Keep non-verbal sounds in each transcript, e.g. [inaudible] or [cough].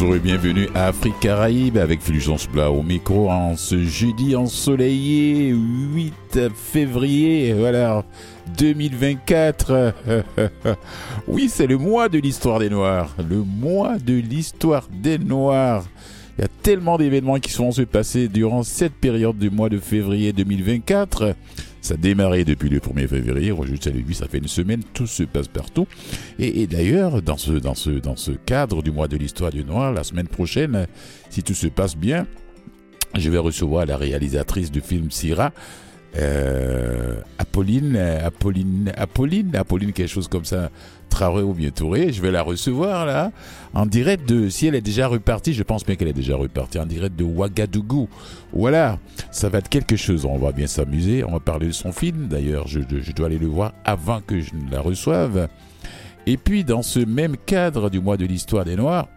Bonjour et bienvenue à Afrique Caraïbe avec Fulgence Plat au micro en ce jeudi ensoleillé 8 février, voilà, 2024. [laughs] oui, c'est le mois de l'histoire des Noirs, le mois de l'histoire des Noirs. Il y a tellement d'événements qui sont se passer durant cette période du mois de février 2024. Ça a démarré depuis le 1er février, juste le 8, ça fait une semaine, tout se passe partout. Et, d'ailleurs, dans ce, dans, ce, dans ce cadre du mois de l'histoire du noir, la semaine prochaine, si tout se passe bien, je vais recevoir la réalisatrice du film Syrah, euh, Apolline, Apolline, Apolline, Apolline, quelque chose comme ça, Traoré ou bien Touré. Je vais la recevoir là, en direct de, si elle est déjà repartie, je pense bien qu'elle est déjà repartie, en direct de Ouagadougou. Voilà, ça va être quelque chose, on va bien s'amuser, on va parler de son film, d'ailleurs je, je dois aller le voir avant que je ne la reçoive. Et puis dans ce même cadre du mois de l'histoire des Noirs,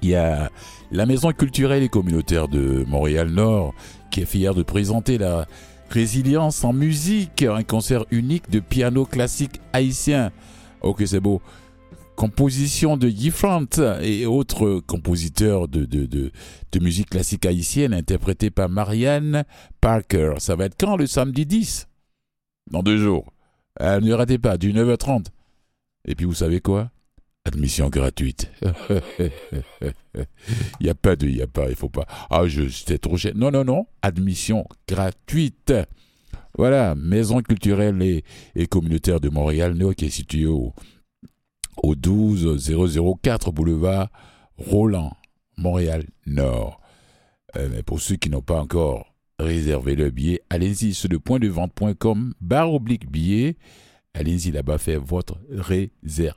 il y a la Maison culturelle et communautaire de Montréal-Nord qui est fière de présenter la Résilience en musique, un concert unique de piano classique haïtien. Ok, c'est beau. Composition de Guy et autres compositeurs de, de, de, musique classique haïtienne interprétés par Marianne Parker. Ça va être quand le samedi 10 Dans deux jours. Euh, ne ratez pas, du 9h30. Et puis vous savez quoi? Admission gratuite. [laughs] Il n'y a pas de, il n'y a pas, il faut pas. Ah, je, c'était trop cher. Non, non, non. Admission gratuite. Voilà, maison culturelle et, communautaire de Montréal, Nord, qui est située au, au 12004 boulevard Roland, Montréal Nord. Euh, mais pour ceux qui n'ont pas encore réservé le billet, allez-y sur le point de vente.com, barre oblique billet. Allez-y là-bas faire votre réserve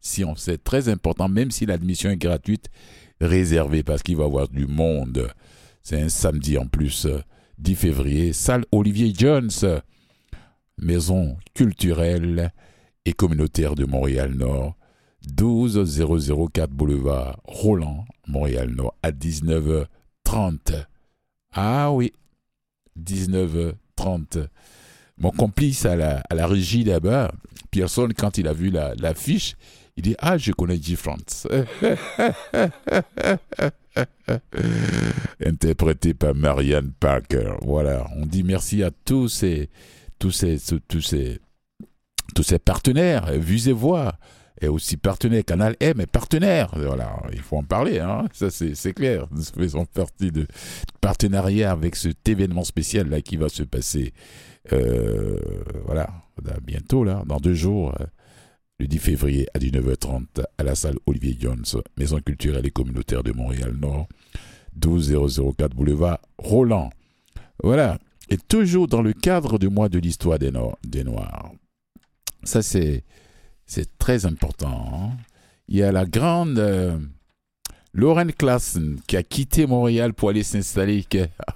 si on C'est très important, même si l'admission est gratuite, réservée parce qu'il va y avoir du monde. C'est un samedi en plus, 10 février, salle Olivier Jones, maison culturelle et communautaire de Montréal-Nord, 12004 boulevard Roland, Montréal-Nord, à 19h30. Ah oui, 19h30. Mon complice à la, à la régie là-bas, Pearson, quand il a vu l'affiche, il dit Ah, je connais G. France. [laughs] Interprété par Marianne Parker. Voilà, on dit merci à tous ces, tous ces, tous tous ces partenaires, Vues et Voix, et aussi partenaire, Canal M est partenaire. Voilà, il faut en parler, hein. ça c'est clair. Nous faisons partie de partenariat avec cet événement spécial là qui va se passer euh, voilà, bientôt, là, dans deux jours, euh, le 10 février à 19h30, à la salle Olivier Jones, Maison culturelle et communautaire de Montréal-Nord, 12004 boulevard Roland. Voilà. Et toujours dans le cadre du mois de l'histoire des, des, Noirs. Ça, c'est, très important. Hein. Il y a la grande euh, Lauren Klassen qui a quitté Montréal pour aller s'installer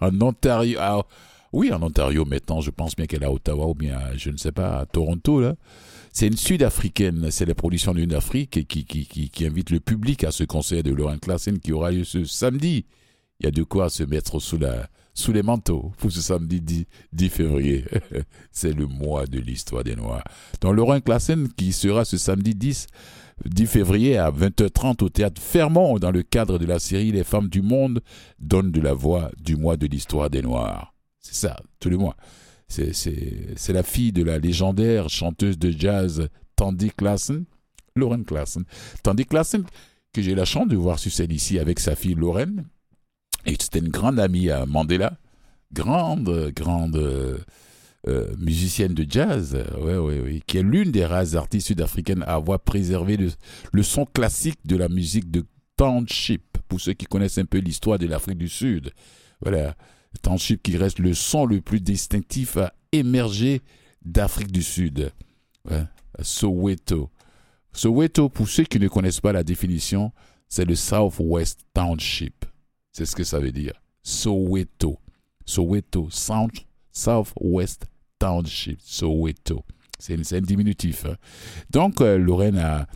en Ontario, oui, en Ontario maintenant, je pense bien qu'elle est à Ottawa ou bien, je ne sais pas, à Toronto, là. C'est une Sud-Africaine, c'est la production d'une Afrique qui, invite le public à ce concert de Laurent Klassen qui aura lieu ce samedi. Il y a de quoi se mettre sous, les manteaux pour ce samedi 10, 10 février. [laughs] c'est le mois de l'histoire des Noirs. Donc Laurent Klassen qui sera ce samedi 10, 10 février à 20h30 au théâtre Fermont dans le cadre de la série Les femmes du monde donnent de la voix du mois de l'histoire des Noirs. C'est ça, tous les mois. C'est la fille de la légendaire chanteuse de jazz Tandy Klassen, Lauren Klassen. Tandy Klassen, que j'ai la chance de voir sur scène ici avec sa fille Lauren. Et c'était une grande amie à Mandela. Grande, grande euh, musicienne de jazz, ouais, ouais, ouais, qui est l'une des rares artistes sud-africaines à avoir préservé le, le, son classique de la musique de Township, pour ceux qui connaissent un peu l'histoire de l'Afrique du Sud. Voilà. Township qui reste le son le plus distinctif à émerger d'Afrique du Sud. Soweto. Soweto, pour ceux qui ne connaissent pas la définition, c'est le Southwest Township. C'est ce que ça veut dire. Soweto. Soweto, Southwest Township. Soweto. C'est un diminutif. Hein. Donc, euh, Lorraine a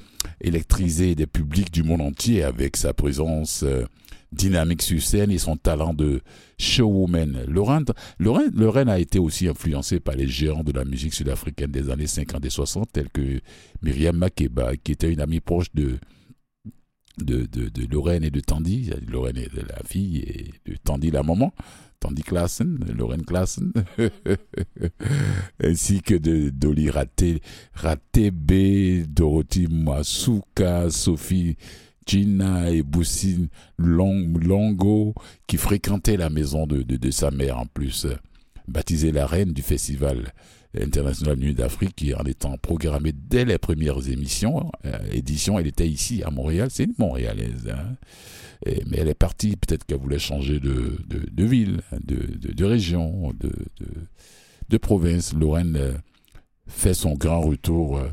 électrisé des publics du monde entier avec sa présence euh, dynamique sur scène et son talent de showwoman. Lorraine, a été aussi influencée par les géants de la musique sud-africaine des années 50 et 60, tels que Myriam Makeba, qui était une amie proche de, de, de, de Lorraine et de Tandy, Lorraine est la fille et de Tandy la maman, Tandy Klassen, Lorraine Klassen, [laughs] ainsi que de Dolly Raté, B, Dorothy Masuka, Sophie Gina et Boussine Longo, qui fréquentaient la maison de, sa mère en plus, baptisée la reine du festival international Nuit d'Afrique, qui en étant programmée dès les premières émissions, euh, éditions, elle était ici à Montréal, c'est une Montréalaise. Hein. mais elle est partie, peut-être qu'elle voulait changer de, ville, de, région, de, province. Lorraine euh, fait son grand retour euh,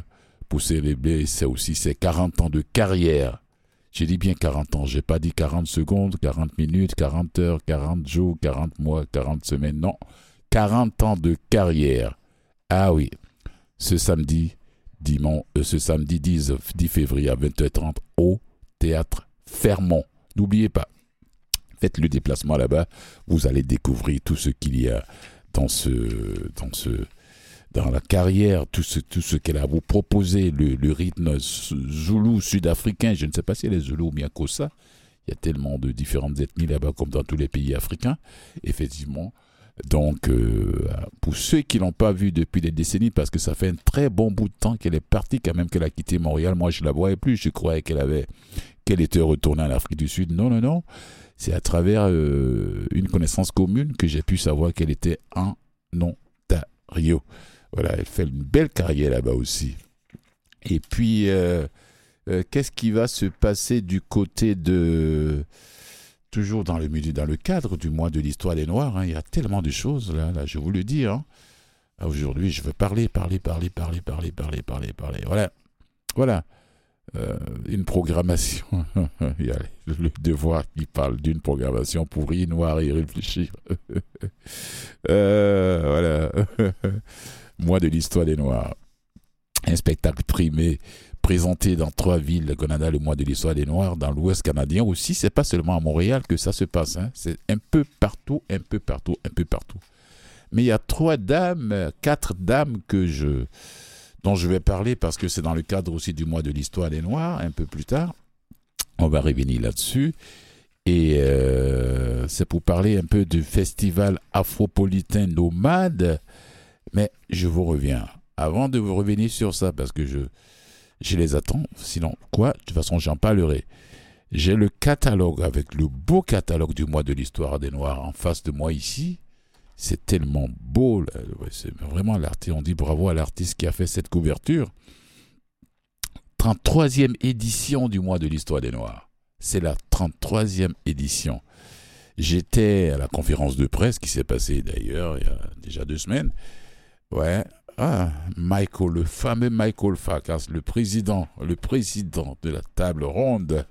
pour célébrer, aussi ses 40 ans de carrière. J'ai dit bien 40 ans, j'ai pas dit 40 secondes, 40 minutes, 40 heures, 40 jours, 40 mois, 40 semaines, non. 40 ans de carrière. Ah oui, ce samedi, dimanche, euh, ce samedi 10, 10 février à 20h30 au théâtre Fermont. N'oubliez pas, faites le déplacement là-bas, vous allez découvrir tout ce qu'il y a dans ce, dans la carrière, tout ce, qu'elle a à vous proposer, le, rythme zoulou sud-africain, je ne sais pas si elle est zoulou ou bien ça. il y a tellement de différentes ethnies là-bas comme dans tous les pays africains, effectivement, donc, euh, pour ceux qui l'ont pas vue depuis des décennies, parce que ça fait un très bon bout de temps qu'elle est partie, quand même qu'elle a quitté Montréal. Moi, je la voyais plus. Je croyais qu'elle avait, qu'elle était retournée en Afrique du Sud. Non, non, non. C'est à travers euh, une connaissance commune que j'ai pu savoir qu'elle était en Ontario. Voilà, elle fait une belle carrière là-bas aussi. Et puis, euh, qu'est-ce qui va se passer du côté de toujours dans le milieu, dans le cadre du mois de l'histoire des Noirs. Hein, il y a tellement de choses là, là je vous le dis. Hein. Aujourd'hui, je veux parler, parler, parler, parler, parler, parler, parler, parler. Voilà, voilà. Euh, une programmation. [laughs] il y a le devoir qui parle d'une programmation pour y noir et réfléchir. [laughs] euh, voilà. [laughs] mois de l'histoire des Noirs. Un spectacle primé présenté dans trois villes, le Canada, le mois de l'histoire des Noirs, dans l'Ouest canadien aussi. C'est pas seulement à Montréal que ça se passe. Hein. C'est un peu partout, un peu partout, un peu partout. Mais il y a trois dames, quatre dames que je, dont je vais parler parce que c'est dans le cadre aussi du mois de l'histoire des Noirs, un peu plus tard. On va revenir là-dessus. Et euh, c'est pour parler un peu du festival afropolitain nomade. Mais je vous reviens. Avant de vous revenir sur ça, parce que je, je les attends. Sinon, quoi? De toute façon, j'en parlerai. J'ai le catalogue avec le beau catalogue du mois de l'histoire des Noirs en face de moi ici. C'est tellement beau. C'est vraiment l'artiste. On dit bravo à l'artiste qui a fait cette couverture. 33e édition du mois de l'histoire des Noirs. C'est la 33e édition. J'étais à la conférence de presse qui s'est passée d'ailleurs il y a déjà deux semaines. Ouais, ah, Michael, le fameux Michael Farkas, le président, le président de la table ronde.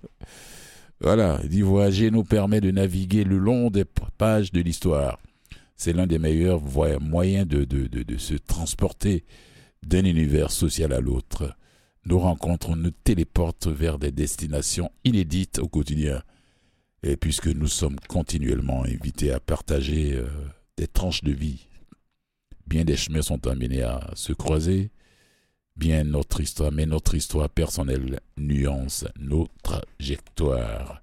Voilà, il dit voyager nous permet de naviguer le long des pages de l'histoire. C'est l'un des meilleurs moyens de, se transporter d'un univers social à l'autre. Nos rencontres nous téléportent vers des destinations inédites au quotidien. Et puisque nous sommes continuellement invités à partager euh, des tranches de vie bien des chemins sont amenés à se croiser, bien notre histoire, mais notre histoire personnelle nuance nos trajectoires.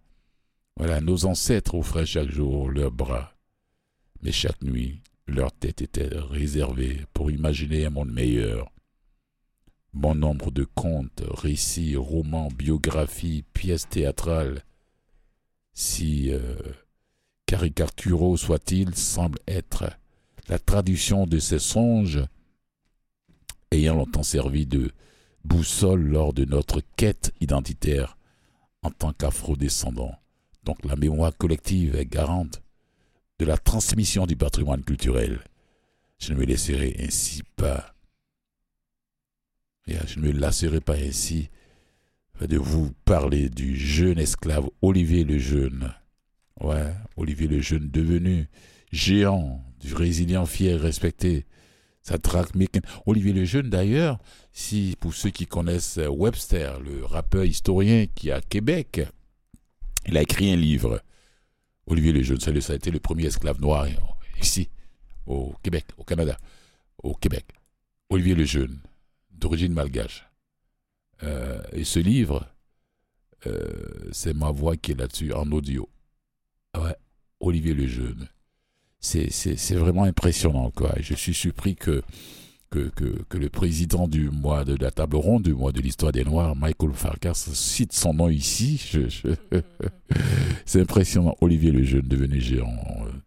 Voilà, nos ancêtres offraient chaque jour leurs bras, mais chaque nuit, leur tête était réservée pour imaginer un monde meilleur. Bon nombre de contes, récits, romans, biographies, pièces théâtrales, si euh, caricaturaux soient-ils, semblent être la traduction de ces songes ayant longtemps servi de boussole lors de notre quête identitaire en tant qu'afro-descendants. Donc la mémoire collective est garante de la transmission du patrimoine culturel. Je ne me laisserai ainsi pas, je ne me lasserai pas ainsi de vous parler du jeune esclave Olivier le Jeune. Ouais, Olivier le Jeune devenu géant du résilient fier, respecté. Ça traque Olivier le Jeune d'ailleurs, si pour ceux qui connaissent Webster, le rappeur historien qui est à Québec, il a écrit un livre. Olivier le Jeune, ça a été le premier esclave noir ici, au Québec, au Canada, au Québec. Olivier le Jeune, d'origine malgache. Euh, et ce livre euh, c'est ma voix qui est là-dessus en audio. Ouais, Olivier Lejeune. C'est, vraiment impressionnant, quoi. Je suis surpris que que, que, le président du mois de la table ronde, du mois de l'histoire des Noirs, Michael Farkas, cite son nom ici. [laughs] C'est impressionnant. Olivier le jeune devenu géant,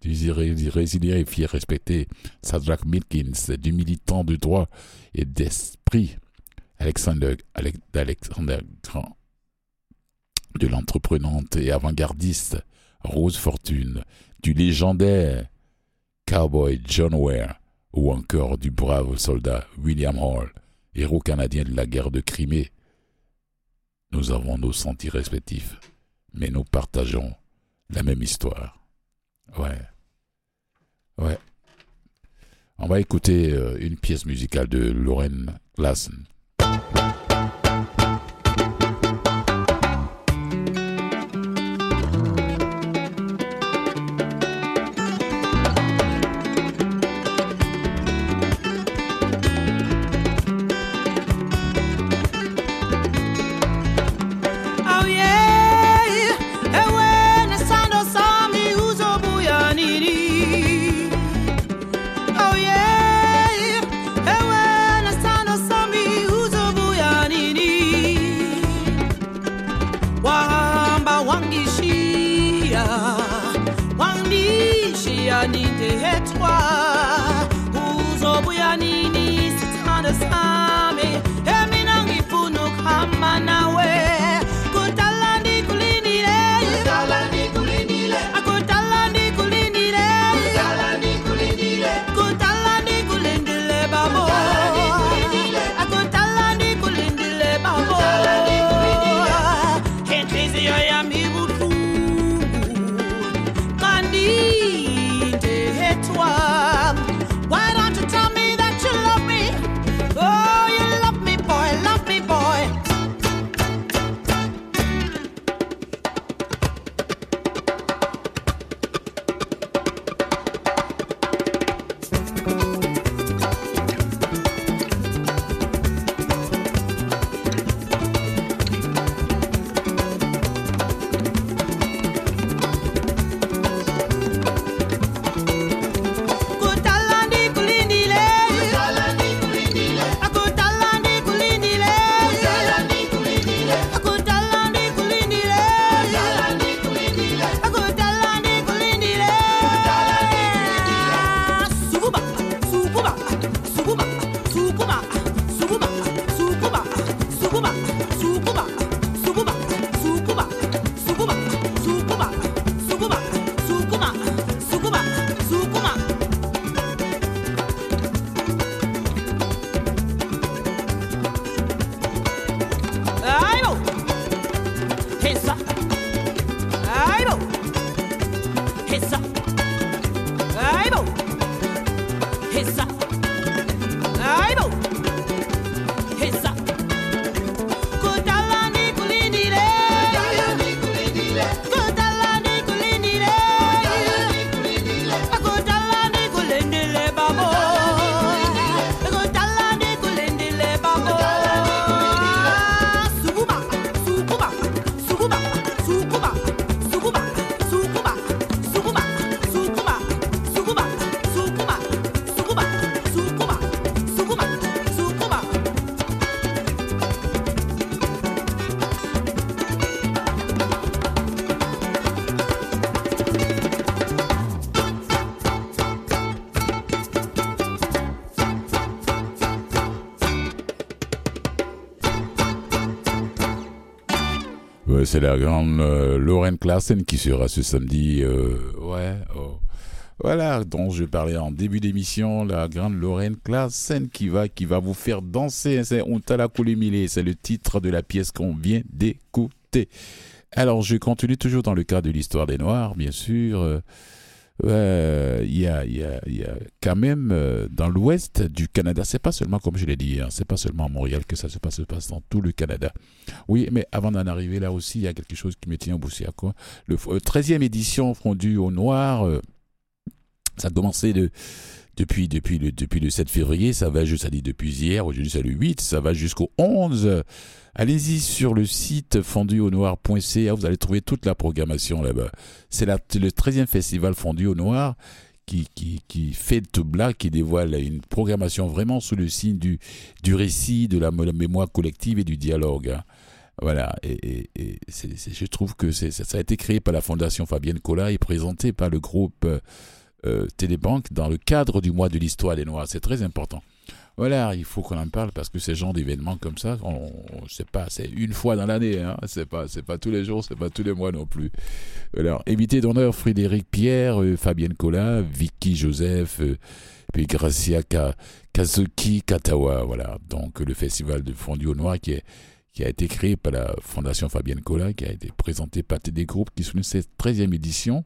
du résilient et fier, respecté, Sadrach Milkins, du militant de droit et d'esprit, Alexander, Alexander Grand, de l'entreprenante et avant-gardiste, Rose Fortune, du légendaire cowboy John Ware, ou encore du brave soldat William Hall, héros canadien de la guerre de Crimée. Nous avons nos sentis respectifs, mais nous partageons la même histoire. Ouais. Ouais. On va écouter euh, une pièce musicale de Lauren Lassen. nitehetswa uzobuya nini? Sithandazana c'est la grande euh, Lorraine Klassen qui sera ce samedi. Euh, ouais, oh. voilà, dont je parlais en début d'émission, la grande Lorraine Klassen qui va, qui va vous faire danser. C'est Untala c'est le titre de la pièce qu'on vient d'écouter. Alors, je continue toujours dans le cas de l'histoire des Noirs, bien sûr. Euh, euh, il y, a, y, a, y, a, quand même euh, dans l'ouest du Canada, c'est pas seulement comme je l'ai dit, hein, c'est pas seulement à Montréal que ça se passe, ça se passe dans tout le Canada. Oui, mais avant d'en arriver là aussi, il y a quelque chose qui me tient au bout. À quoi? Le 13e euh, édition fondue au noir, ça a commencé de depuis, le, depuis le 7 février, ça va, ça dit depuis hier, aujourd'hui c'est le 8, ça va jusqu'au 11. Allez-y sur le site fonduaunoir.ca, vous allez trouver toute la programmation là-bas. C'est le 13e festival Fondu au Noir qui, fait tout blague, qui dévoile une programmation vraiment sous le signe du, récit, de la, mémoire collective et du dialogue. Hein. Voilà, et, je trouve que ça a été créé par la Fondation Fabienne Collat et présenté par le groupe euh, Télébanque dans le cadre du mois de l'histoire des Noirs. C'est très important. Voilà, il faut qu'on en parle parce que ces genres d'événements comme ça, on, sait pas, c'est une fois dans l'année, hein, c'est pas, c'est pas tous les jours, c'est pas tous les mois non plus. Alors, invité d'honneur Frédéric Pierre, euh, Fabienne Collat, Vicky Joseph, euh, puis Gracia Kazuki Katawa, voilà. Donc le festival de fondu au noir qui est qui a été créé par la Fondation Fabienne Collat, qui a été présenté par des groupes qui sont cette 13e édition.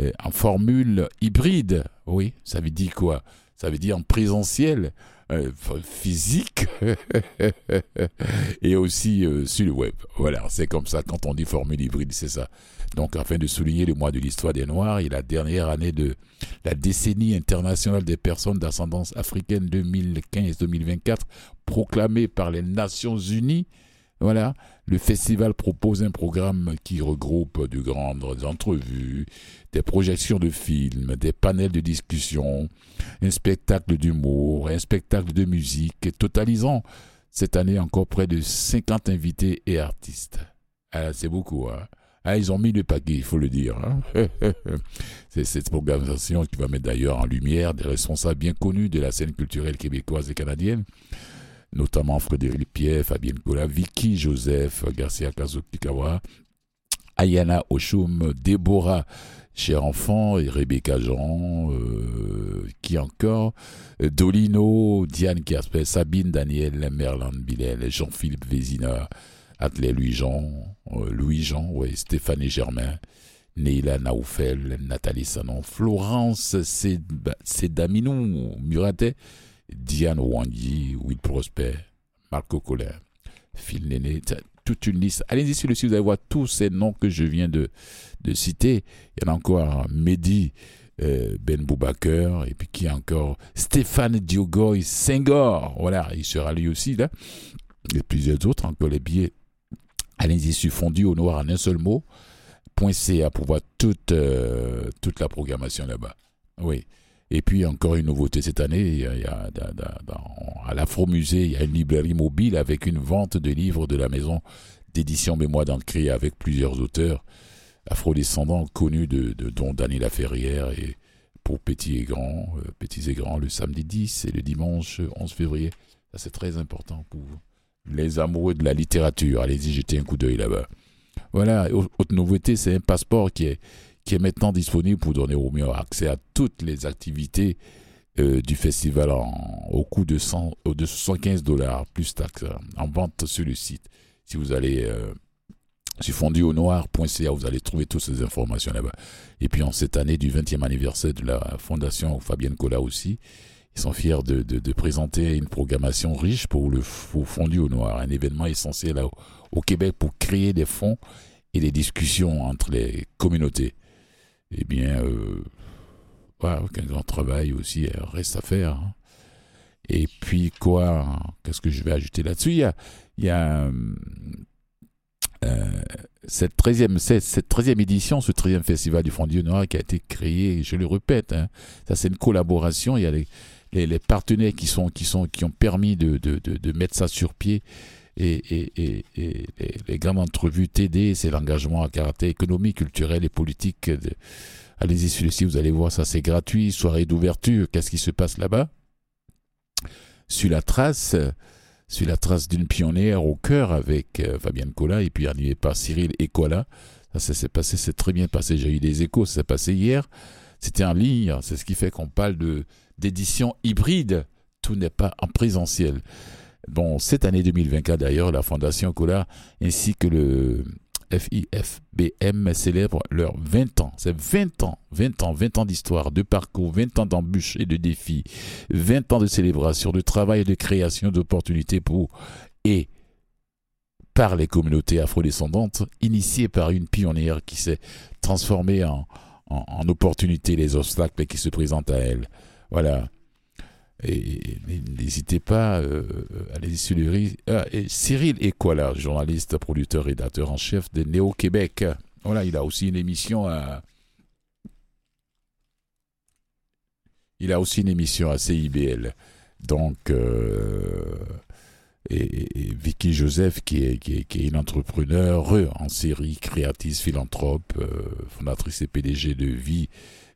Euh, en formule hybride. Oui, ça veut dire quoi? Ça veut dire en présentiel, euh, physique [laughs] et aussi euh, sur le web. Voilà, c'est comme ça quand on dit formule hybride, c'est ça. Donc, afin de souligner le mois de l'histoire des Noirs et la dernière année de la décennie internationale des personnes d'ascendance africaine 2015-2024, proclamée par les Nations Unies, voilà, le festival propose un programme qui regroupe de grandes entrevues, des projections de films, des panels de discussion, un spectacle d'humour, un spectacle de musique, totalisant cette année encore près de 50 invités et artistes. Ah, c'est beaucoup, hein. Ah, ils ont mis le paquet, il faut le dire. Hein. [laughs] c'est cette programmation qui va mettre d'ailleurs en lumière des responsables bien connus de la scène culturelle québécoise et canadienne notamment Frédéric Pierre, Fabienne Gola, Vicky Joseph, Garcia Kazokikawa, Ayana Oshum, Déborah, cher enfant, et Rebecca Jean, euh, qui encore, Dolino, Diane Kasper, Sabine Daniel, Merlin Bilel, Jean-Philippe Vézina, Atelier Louis-Jean, euh, Louis-Jean, ouais, Stéphanie Germain, Neila Naoufel, Nathalie Sanon, Florence Sedaminou, Muratet, Diane Wandi, Will Prosper, Marco Colin, Phil Néné, toute une liste. Allez-y sur le vous allez voir tous ces noms que je viens de, citer. Il y en a encore Mehdi euh, Ben Boubaker, et puis qui encore? Stéphane Diogoy Senghor. Voilà, il sera lui aussi là. Et plusieurs autres, encore les billets. Allez-y sur fondu au noir en un seul mot. .ca pour voir toute, euh, toute la programmation là-bas. Oui. Et puis encore une nouveauté cette année, à l'Afro-Musée, il y a une librairie mobile avec une vente de livres de la maison d'édition Mémoire d'Ancré avec plusieurs auteurs afro-descendants connus de, dont Daniel Laferrière et pour petits et grands, euh, petits et grands le samedi 10 et le dimanche 11 février. Ça c'est très important pour les amoureux de la littérature. Allez-y, jetez un coup d'œil là-bas. Voilà, autre nouveauté, c'est un passeport qui est qui est maintenant disponible pour donner au mieux accès à toutes les activités euh, du festival au coût de, 100, de 75 dollars plus taxes en vente sur le site. Si vous allez euh, sur fonduaunoir.ca, vous allez trouver toutes ces informations là-bas. Et puis en cette année du 20e anniversaire de la fondation Fabienne Cola aussi, ils sont fiers de, présenter une programmation riche pour le Fondu au Noir, un événement essentiel au Québec pour créer des fonds et des discussions entre les communautés eh bien, euh, voilà, un grand travail aussi euh, reste à faire. Hein. Et puis quoi Qu'est-ce que je vais ajouter là-dessus? Il y a, a euh, cette 13e, cette 13e édition, ce 13e festival du Front Noir qui a été créé, je le répète, hein, ça c'est une collaboration, il y a les, partenaires qui, sont, qui, sont, qui ont permis de mettre ça sur pied et, les grandes entrevues TD, c'est l'engagement à caractère économique, culturel et politique. Allez-y sur le site, vous allez voir ça, c'est gratuit. Soirée d'ouverture, qu'est-ce qui se passe là-bas? Sur la trace, sur la trace d'une pionnière au cœur avec euh, Fabienne Cola et puis animé par Cyril Ecola. Ça, ça s'est passé, c'est très bien passé. J'ai eu des échos, ça s'est passé hier. C'était en ligne, c'est ce qui fait qu'on parle de d'édition hybride. Tout n'est pas en présentiel. Bon, cette année 2024 d'ailleurs, la Fondation Cola ainsi que le FIFBM célèbrent leurs 20 ans. C'est 20 ans, 20 ans, 20 ans d'histoire, de parcours, 20 ans d'embûches et de défis, 20 ans de célébration, de travail et de création d'opportunités pour et par les communautés afrodescendantes, initiées par une pionnière qui s'est transformée en, en, en opportunité les obstacles qui se présentent à elle. Voilà. Et, n'hésitez pas euh, à aller sur le ah, et Cyril Equala, journaliste, producteur, rédacteur en chef de Néo-Québec. Voilà, il a aussi une émission à. Il a aussi une émission à CIBL. Donc, euh, et, Vicky Joseph, qui est, une entrepreneur en série, créatrice, philanthrope, euh, fondatrice et PDG de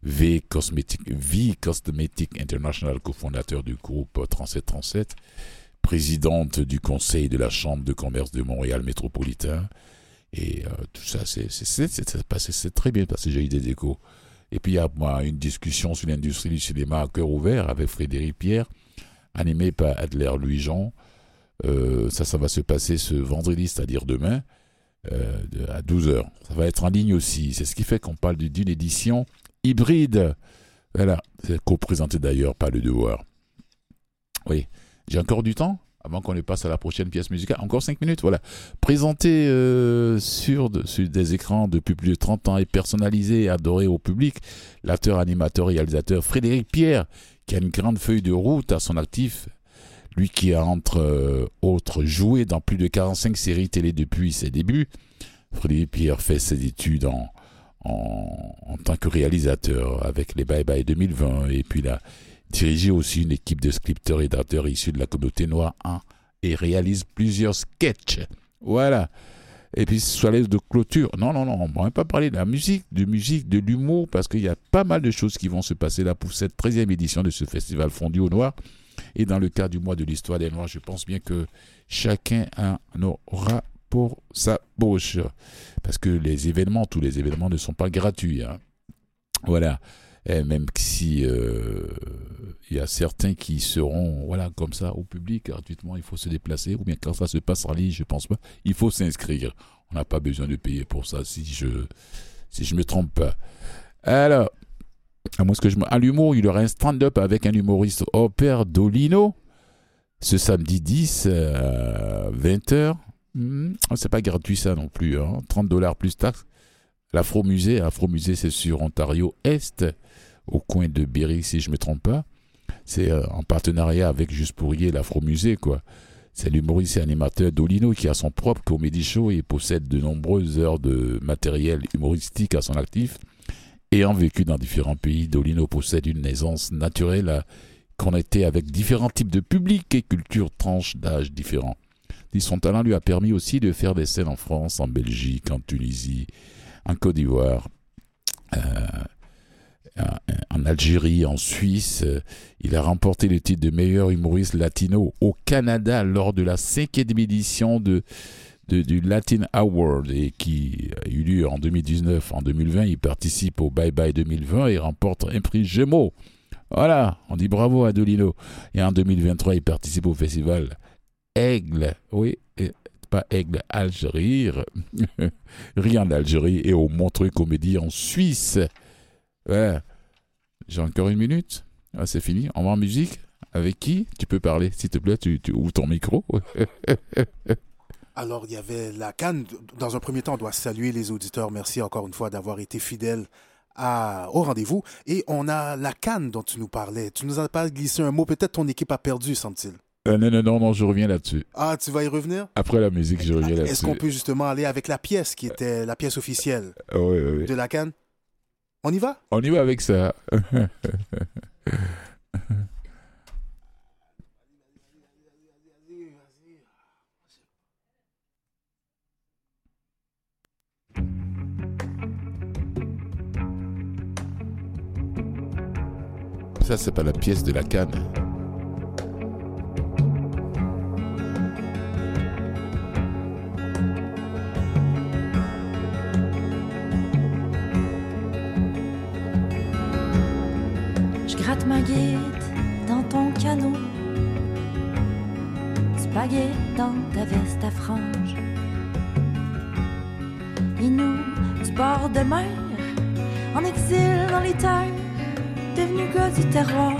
V Cosmetic, International, cofondateur du groupe 3737, présidente du conseil de la Chambre de commerce de Montréal métropolitain. Et euh, tout ça, c'est très bien passé, j'ai eu des échos. Et puis il y a moi, une discussion sur l'industrie du cinéma à cœur ouvert avec Frédéric Pierre, animé par Adler Louis-Jean. Euh, ça, ça va se passer ce vendredi, c'est-à-dire demain, euh, à 12h. Ça va être en ligne aussi. C'est ce qui fait qu'on parle d'une édition hybride. Voilà, c'est co-présenté d'ailleurs par le devoir. Oui, j'ai encore du temps avant qu'on ne passe à la prochaine pièce musicale. Encore 5 minutes, voilà. Présenté euh, sur, sur, des écrans depuis plus de 30 ans et personnalisé et adoré au public, l'acteur, animateur et réalisateur Frédéric Pierre, qui a une grande feuille de route à son actif, lui qui a entre euh, autres joué dans plus de 45 séries télé depuis ses débuts, Frédéric Pierre fait ses études en, en, tant que réalisateur avec les Bye Bye 2020 et puis il a dirigé aussi une équipe de scripteurs et d'acteurs issus de la communauté noire et réalise plusieurs sketchs. Voilà. Et puis, soit de clôture. Non, non, non, on ne va pas parler de la musique, de musique, de l'humour, parce qu'il y a pas mal de choses qui vont se passer là pour cette 13e édition de ce festival fondu au noir. Et dans le cadre du mois de l'histoire des Noirs, je pense bien que chacun en aura pour sa bouche. Parce que les événements, tous les événements ne sont pas gratuits. Hein. Voilà. Et même si euh, il y a certains qui seront voilà comme ça au public gratuitement, il faut se déplacer ou bien quand ça se passe en ligne, je pense pas, il faut s'inscrire. On n'a pas besoin de payer pour ça si je si je me trompe pas. Alors à moins que je À l'humour, il y aura un stand-up avec un humoriste au père Dolino ce samedi 10 à 20h. Hmm, c'est pas gratuit ça non plus. 30 hein. dollars plus taxes. L'Afro-Musée, Afro-Musée c'est sur Ontario Est, au coin de Berry si je ne me trompe pas. C'est euh, en partenariat avec Juste pour l'Afro-Musée quoi. C'est l'humoriste et animateur Dolino qui a son propre comédie show et possède de nombreuses heures de matériel humoristique à son actif. Ayant vécu dans différents pays, Dolino possède une aisance naturelle à connecter avec différents types de publics et cultures, tranches d'âge différents. son talent lui a permis aussi de faire des scènes en France, en Belgique, en Tunisie, en Côte d'Ivoire, euh, en Algérie, en Suisse. Il a remporté le titre de meilleur humoriste latino au Canada lors de la cinquième édition de du Latin Award et qui a eu lieu en 2019. En 2020, il participe au Bye Bye 2020 et remporte un prix Gémeaux. Voilà, on dit bravo à Dolino. Et en 2023, il participe au festival Aigle. Oui, pas Aigle, Algérie. [laughs] Rien d'Algérie et au Montreux Comédie en Suisse. J'ai encore une minute. Ah, c'est fini. On va en musique. Avec qui? Tu peux parler S'il te plaît, tu, tu ouvres ton micro. [laughs] Alors, il y avait la Cannes. Dans un premier temps, on doit saluer les auditeurs. Merci encore une fois d'avoir été fidèles à, au rendez-vous. Et on a la Cannes dont tu nous parlais. Tu nous as pas glissé un mot. Peut-être ton équipe a perdu, semble-t-il. Euh, non, non, non, non, je reviens là-dessus. Ah, tu vas y revenir? Après la musique, je reviens là-dessus. Est-ce qu'on peut justement aller avec la pièce qui était la pièce officielle oui, de la Cannes? On y va? On y va avec ça. [laughs] Ça, c'est pas la pièce de la canne. Je gratte ma guide dans ton canot. Spaghetti dans ta veste à franges. Et nous, du bord de mer, en exil dans les terres devenu du terroir.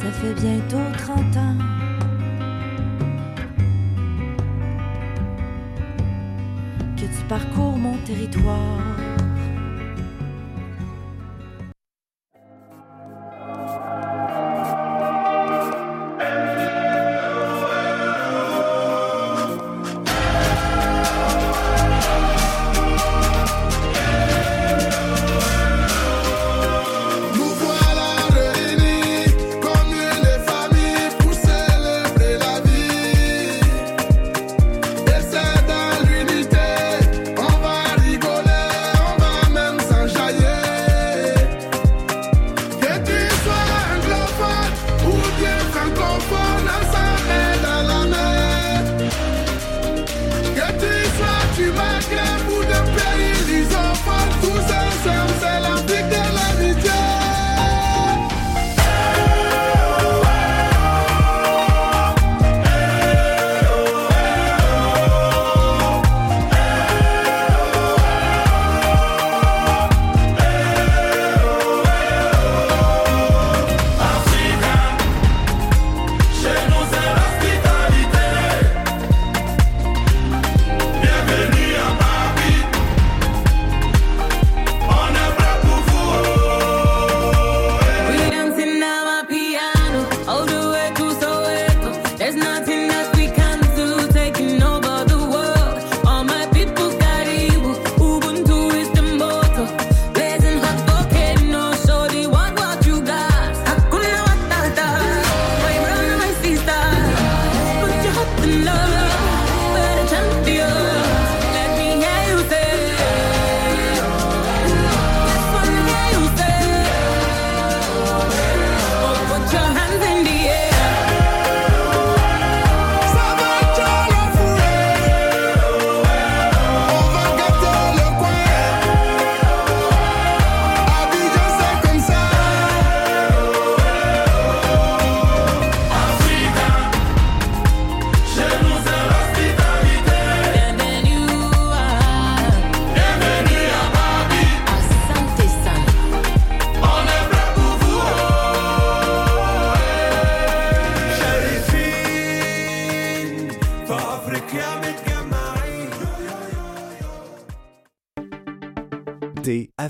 Ça fait bientôt 30 ans. Que tu parcours mon territoire.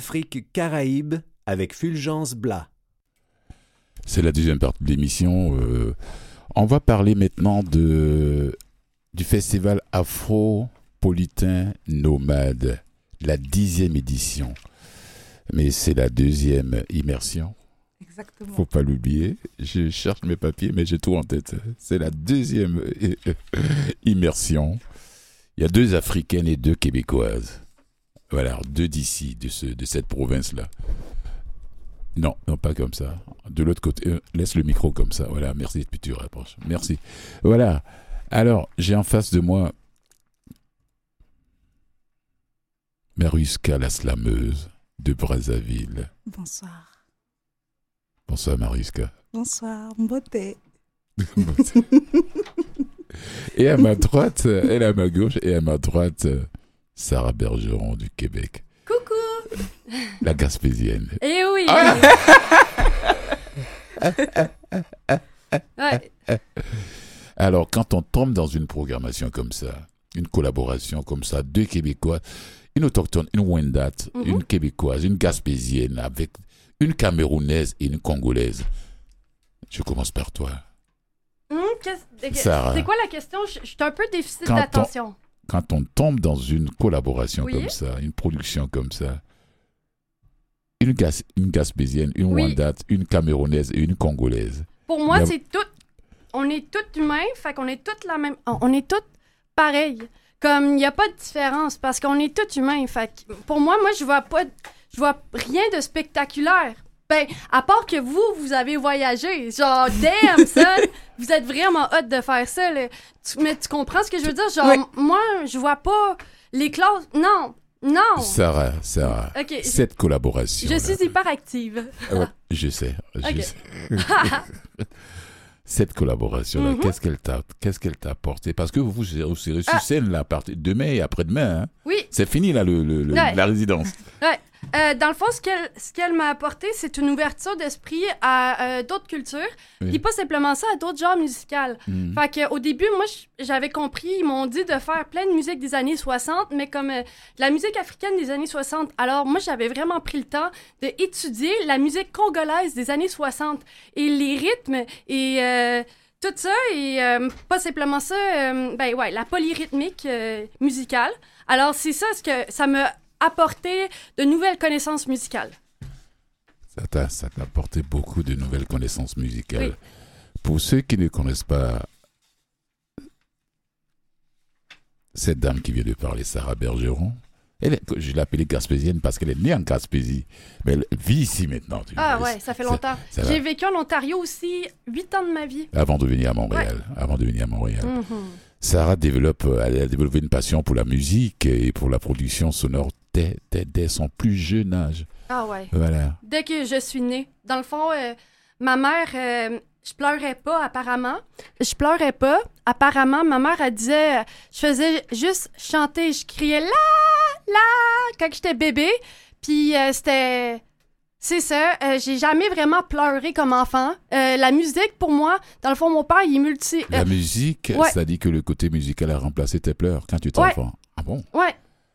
Afrique Caraïbes avec Fulgence Blas. C'est la deuxième partie de l'émission. Euh, on va parler maintenant de, du festival Afro-Politain Nomade, la dixième édition. Mais c'est la deuxième immersion. Exactement. Faut pas l'oublier. Je cherche mes papiers, mais j'ai tout en tête. C'est la deuxième [laughs] immersion. Il y a deux Africaines et deux Québécoises. Voilà, deux d'ici, de, ce, de cette province-là. Non, non, pas comme ça. De l'autre côté, euh, laisse le micro comme ça. Voilà, merci, puis tu rapproches. Merci. Voilà. Alors, j'ai en face de moi Mariska la slameuse de Brazzaville. Bonsoir. Bonsoir Mariska. Bonsoir, [laughs] beauté. et à ma droite, elle à ma gauche, et à ma droite, Sarah Bergeron du Québec. Coucou La Gaspésienne. Eh oui ouais. Alors, quand on tombe dans une programmation comme ça, une collaboration comme ça, deux Québécois, une autochtone, une Wendat, Mhm. une Québécoise, une Gaspésienne, avec une Camerounaise et une Congolaise. Je commence par toi. Hum. C'est quoi la question? Je je suis un peu déficit d'attention. Quand on tombe dans une collaboration Oui. comme ça, une production comme ça, une, Gas- une Gaspésienne, une Oui. Wendat, une Camerounaise et une Congolaise. Pour moi, c'est tout. On est tous humains, fait qu'on est tous la même. On est tous pareils. Comme il n'y a pas de différence parce qu'on est tous humains. Fait que pour moi, moi, je vois pas. Je vois rien de spectaculaire. Ben, à part que vous, vous avez voyagé. Genre, damn, [laughs] ça, vous êtes vraiment hot de faire ça. là. Tu- mais tu comprends ce que je veux dire? Genre, Oui. moi, je vois pas les classes. Non, non. Sarah, Sarah, Ok, cette collaboration. je suis hyper active. Je sais, je Ok. sais. [laughs] Cette collaboration-là, Mhm. qu'est-ce qu'elle t'a, qu'est-ce qu'elle t'a apporté? Parce que vous, vous serez sur scène là, demain et après-demain. hein. Oui, C'est fini là le, le- le- Ouais. la résidence. Euh, dans le fond, ce qu'elle, ce qu'elle m'a apporté, c'est une ouverture d'esprit à euh, d'autres cultures, Oui. puis pas simplement ça, à d'autres genres musicaux. Mhm. Fait que, au début, moi, j'avais compris, ils m'ont dit de faire plein de musique des années 60, mais comme euh, la musique africaine des années 60. Alors, moi, j'avais vraiment pris le temps d'étudier la musique congolaise des années 60 et les rythmes et tout ça, et euh, pas simplement ça, euh, ben ouais, la polyrythmique euh, musicale. Alors, c'est ça ce que ça m'a apporté de nouvelles connaissances musicales. Ça t'a, ça t'a apporté beaucoup de nouvelles connaissances musicales. Oui. Pour ceux qui ne connaissent pas cette dame qui vient de parler, Sarah Bergeron, elle est- je l'ai appelée Gaspésienne parce qu'elle est née en Gaspésie, mais elle vit ici maintenant. tu Ah ouais, ça fait longtemps. ça. J'ai vécu en Ontario aussi huit ans de ma vie. Avant de venir à Montréal. Avant de venir à Montréal. Mhm. Sarah développe, elle a développé une passion pour la musique et pour la production sonore dès, dès- dès son plus jeune âge. Ah ouais. Voilà. Dès que je suis née. Dans le fond, euh, ma mère, euh, je pleurais pas apparemment. Je pleurais pas. Apparemment, ma mère, elle disait, je faisais juste chanter, je criais là, là quand j'étais bébé. Puis euh, c'était, c'est ça. euh, J'ai jamais vraiment pleuré comme enfant. Euh, la musique, pour moi, dans le fond, mon père, il est multi. La musique, ouais. ça dit que le côté musical a remplacé tes pleurs quand tu étais Ouais. enfant. Ah bon? Ouais,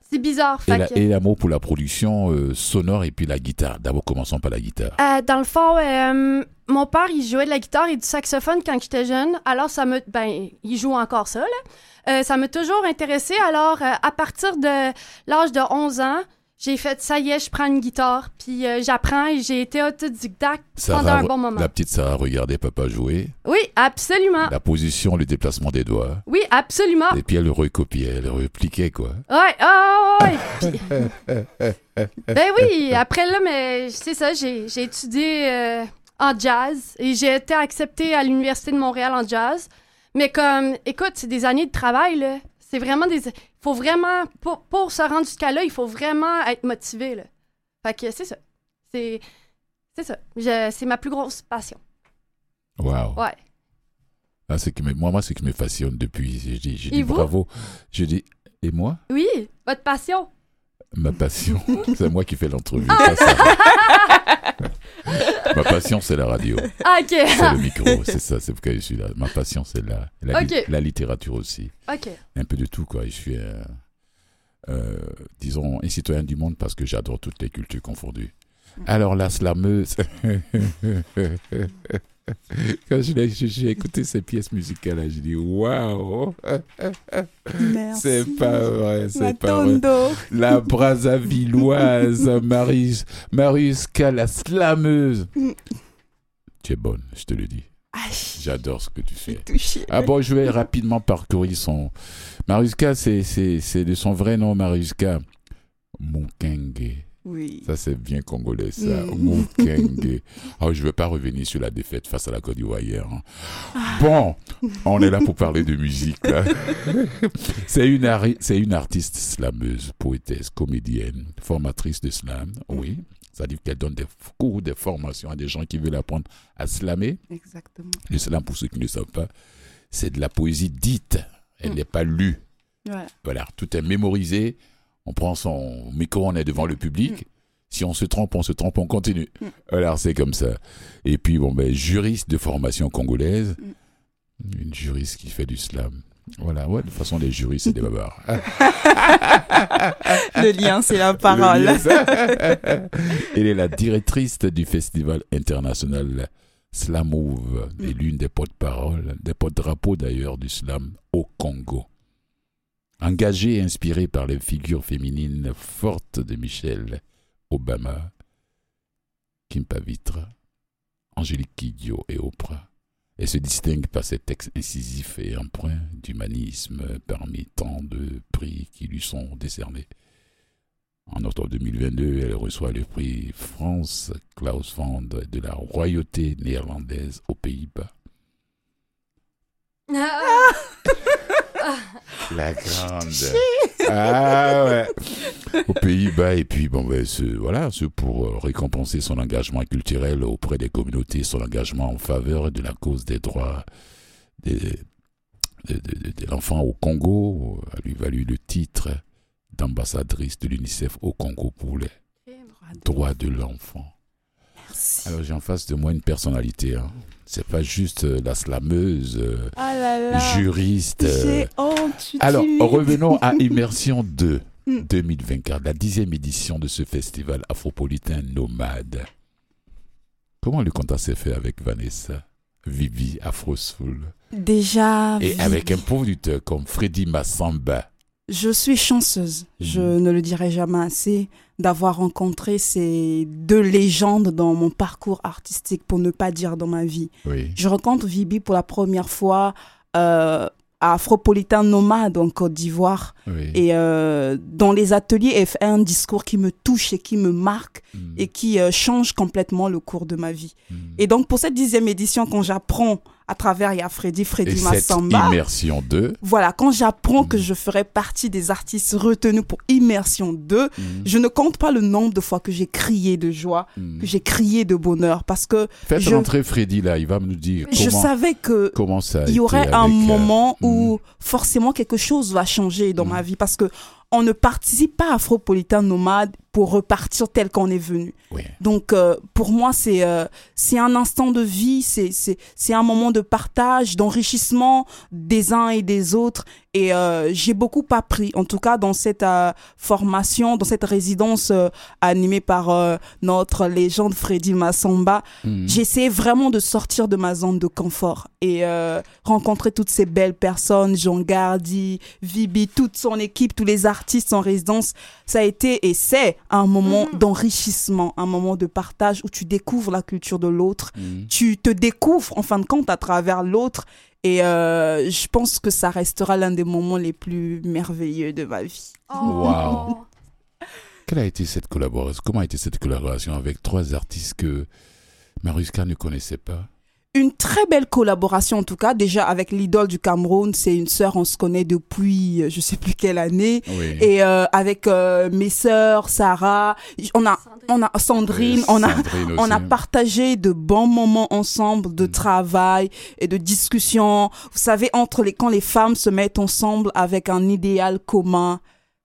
c'est bizarre. Et Fait la- que- et l'amour pour la production euh, sonore et puis la guitare. D'abord, commençons par la guitare. Euh, dans le fond, euh, mon père, il jouait de la guitare et du saxophone quand j'étais jeune. Alors, ça me... Ben, il joue encore ça, là. Ça m'a toujours intéressé. Alors, à partir de l'âge de 11 ans, j'ai fait, ça y est, je prends une guitare. Puis euh, j'apprends et j'ai été autodidacte pendant Sarah, un bon moment. la petite Sarah regardait papa jouer, Oui, absolument. la position, le déplacement des doigts. Oui, absolument. Et puis elle le recopiait, elle le repliquait, quoi. Ouais, ah, ouais, ouais. Puis- [laughs] ben oui, après là, mais c'est ça, j'ai j'ai étudié euh, en jazz et j'ai été acceptée à l'Université de Montréal en jazz. Mais comme, écoute, c'est des années de travail, là. C'est vraiment des... faut vraiment... Pour, pour se rendre jusqu'à là, il faut vraiment être motivé, là. Fait que c'est ça. C'est... C'est ça. C'est ma plus grosse passion. Waouh. Ouais. Ah, c'est que moi, moi, c'est qui me fascine depuis. Je dis, je dis bravo. Je dis, et moi, Oui, votre passion. ma passion, [laughs] c'est moi qui fais l'entrevue. Ah. [laughs] [laughs] ma passion, c'est la radio. Ah, OK. C'est le micro, c'est ça, c'est pourquoi je suis là. Ma passion, c'est la, la, littérature aussi. OK. Un peu de tout, quoi. Je suis. euh, euh, disons, un citoyen du monde parce que j'adore toutes les cultures confondues. Alors la slameuse, [laughs] quand j'ai écouté ces pièces musicales, j'ai dit waouh, c'est pas vrai, c'est pas vrai. La Brazzavilloise, Marius, la slameuse. Tu es bonne, je te le dis. J'adore ce que tu fais. Ah bon, je vais rapidement parcourir son. Mariuska, c'est de son vrai nom, Mariuska. Mukenge. Oui. Ça, c'est bien congolais, ça. Mm. Oh, [laughs] je ne veux pas revenir sur la défaite face à la Côte d'Ivoire hier. hein. Bon, on est là pour parler de musique. là. [laughs] c'est, une ari- c'est une artiste slameuse, poétesse, comédienne, formatrice de slam. Oui. C'est-à-dire qu'elle donne des cours, des formations à des gens qui veulent apprendre à slammer. Exactement. Le slam, pour ceux qui ne le savent pas, c'est de la poésie dite. Elle Mm. n'est pas lue. Voilà. Voilà, tout est mémorisé. On prend son micro, on est devant le public. Si on se trompe, on se trompe, on continue. Mm. Alors c'est comme ça. Et puis bon ben juriste de formation congolaise, une juriste qui fait du slam. Voilà, ouais, de toute façon les juristes c'est des babards. [laughs] Le lien, c'est la Le parole. lien. [laughs] Elle est la directrice du festival international Slamove et l'une des porte-paroles, des porte-drapeaux d'ailleurs du slam au Congo. Engagée et inspirée par les figures féminines fortes de Michelle Obama, Kim Pavitra, Angélique Kidjo et Oprah. Elle se distingue par ses textes incisifs et empreints d'humanisme parmi tant de prix qui lui sont décernés. En octobre 2022, elle reçoit le prix France Klaus Fond de la royauté néerlandaise aux Pays-Bas. Ah, [laughs] La grande. Ah ouais. Aux Pays-Bas et puis bon ben ce voilà ce pour euh, récompenser son engagement culturel auprès des communautés, son engagement en faveur de la cause des droits des- de, de- de- de l'enfant au Congo, a lui valu le titre d'ambassadrice de l'UNICEF au Congo pour les droits de l'enfant. Merci. Alors j'ai en face de moi une personnalité. Hein. C'est pas juste euh, la slameuse, euh, Ah là là. juriste. euh, honte. alors, revenons à [laughs] Immersion 2 Mm. 2024, la dixième édition de ce festival afropolitain nomade. Comment le contact s'est fait avec Vanessa, Vivi, Afro Soul Déjà. et Vivi, avec un producteur comme Freddy Massamba Je suis chanceuse. Je Mhm. ne le dirai jamais assez d'avoir rencontré ces deux légendes dans mon parcours artistique, pour ne pas dire dans ma vie. Oui. Je rencontre Vibi pour la première fois euh, à Afropolitain Nomade en Côte d'Ivoire. oui. Et euh, dans les ateliers, elle fait un discours qui me touche et qui me marque Mm, et qui euh, change complètement le cours de ma vie. mm. Et donc, pour cette dixième édition, quand j'apprends à travers, il y a Freddy, Et Freddy Massamba. Immersion 2, Voilà, quand j'apprends que Mm. je ferai partie des artistes retenus pour Immersion 2, mm, je ne compte pas le nombre de fois que j'ai crié de joie, mm. que j'ai crié de bonheur, parce que faites je- rentrer Freddy là, il va nous dire je comment, savais que comment ça il y aurait un euh, moment où forcément quelque chose va changer dans ma vie, parce que on ne participe pas à Afropolitain Nomade pour repartir tel qu'on est venu. Oui. Donc euh, pour moi c'est euh, c'est un instant de vie, c'est c'est c'est un moment de partage, d'enrichissement des uns et des autres et euh, j'ai beaucoup appris en tout cas dans cette formation, dans cette résidence animée par notre légende Freddy Massamba. Mm. J'essayais vraiment de sortir de ma zone de confort et rencontrer toutes ces belles personnes, Jean Gardi, Vibi, toute son équipe, tous les artistes en résidence. Ça a été et c'est un moment Mhm. d'enrichissement, un moment de partage où tu découvres la culture de l'autre, Mm. tu te découvres en fin de compte à travers l'autre. Et euh, je pense que ça restera l'un des moments les plus merveilleux de ma vie. Oh. Wow. [laughs] Quelle a été cette collaboration Comment a été cette collaboration avec trois artistes que Maruska ne connaissait pas? Une très belle collaboration en tout cas, déjà avec l'idole du Cameroun, c'est une sœur, on se connaît depuis euh, je sais plus quelle année. Oui. Et euh, avec euh, mes sœurs, Sarah, on a, on a Sandrine, on a, Sandrine on a partagé de bons moments ensemble de Mm. travail et de discussion. Vous savez, entre les, quand les femmes se mettent ensemble avec un idéal commun,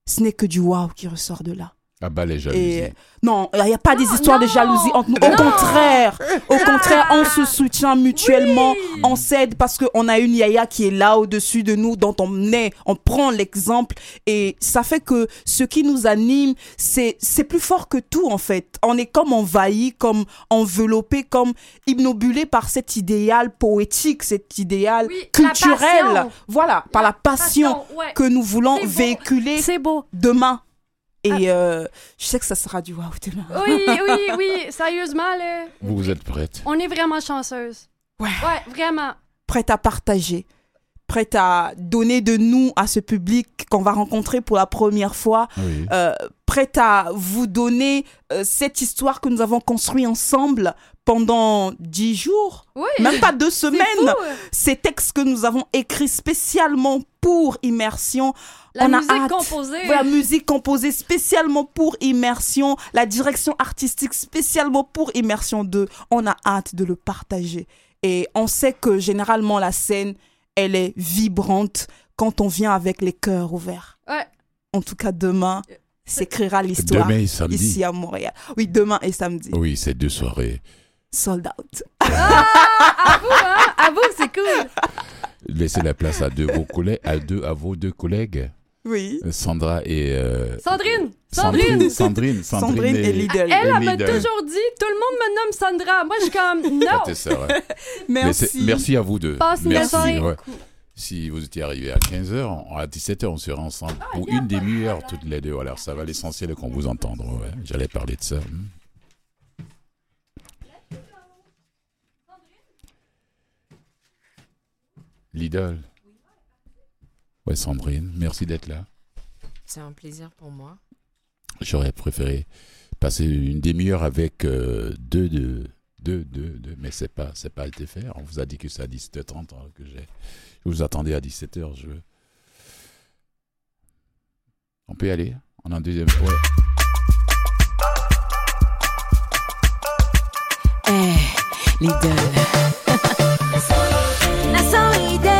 ce n'est que du waouh qui ressort de là. Ah bah les jalousies. Et non, il n'y a pas des Non, histoires de jalousie entre nous. Au Non. contraire, au contraire, on se soutient mutuellement, Oui. on s'aide parce qu'on a une yaya qui est là au-dessus de nous, dont on est, on prend l'exemple et ça fait que ce qui nous anime, c'est c'est plus fort que tout en fait. On est comme envahi, comme enveloppé, comme immobulé par cet idéal poétique, cet idéal Oui, culturel. passion. Voilà, par la passion Passion, ouais. que nous voulons véhiculer C'est beau. demain. Et Ah. euh, je sais que ça sera du waouh demain. Oui, oui, oui. Sérieusement, là. Vous, vous êtes prête On est vraiment chanceuse. Ouais. Ouais, vraiment. Prête à partager, prête à donner de nous à ce public qu'on va rencontrer pour la première fois, Oui. euh, prête à vous donner euh, cette histoire que nous avons construite ensemble pendant dix jours, Oui. même pas deux semaines. Ces textes que nous avons écrits spécialement pour immersion. La On a musique hâte. composée. La musique composée spécialement pour Immersion, la direction artistique spécialement pour Immersion 2. On a hâte de le partager. Et on sait que généralement la scène, elle est vibrante quand on vient avec les cœurs ouverts. Ouais. En tout cas, demain, s'écrira l'histoire ici à Montréal. Oui, demain et samedi. Oui, c'est deux soirées. Sold out. À vous, hein? À vous, c'est cool. Laissez la place à deux, vos collègues, à deux, à vos deux collègues, Oui. euh, Sandra et euh, Sandrine. Sandrine, Sandrine. Sandrine, Sandrine [laughs] et Lidl. Elle, elle m'a toujours dit, tout le monde me nomme Sandra. Moi, je suis comme, [laughs] Ah, non. hein. [laughs] Mais Merci. c'est- merci à vous deux. Passe Merci. ouais. Si vous étiez arrivés à 15h, à 17h, on sera ensemble Ah, pour une demi-heure toutes les deux. Alors, ça va l'essentiel est qu'on vous entende. ouais. J'allais parler de ça. hmm. Lidl. Ouais, Sandrine, merci d'être là. C'est un plaisir pour moi. J'aurais préféré passer une demi-heure avec euh, deux, deux, deux, deux, deux, mais c'est pas, c'est pas été fait. On vous a dit que c'est à 17h30 hein, que j'ai. Je vous attendais à 17h. Je... On peut y aller? On a un deuxième. Ouais. Eh, Lidl. [laughs] C'est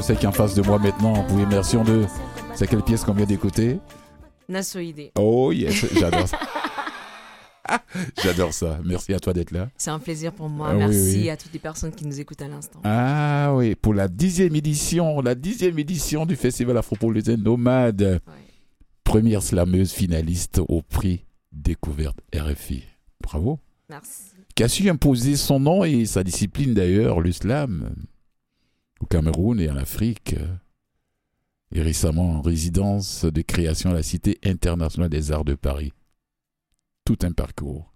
c'est qui en face de moi maintenant pour immersion de. C'est quelle pièce qu'on vient d'écouter? Nasoïdé. Oh yes, j'adore ça. [laughs] J'adore ça. Merci à toi d'être là. C'est un plaisir pour moi. Ah oui, Merci oui. à toutes les personnes qui nous écoutent à l'instant. Ah oui, pour la dixième édition, la dixième édition du Festival Afropolitain Nomade. Ouais. Première slameuse finaliste au prix Découverte RFI. Bravo. Merci. Qui a su imposer son nom et sa discipline d'ailleurs, le slam, au Cameroun et en Afrique. Et récemment en résidence de création à la Cité internationale des arts de Paris. Tout un parcours.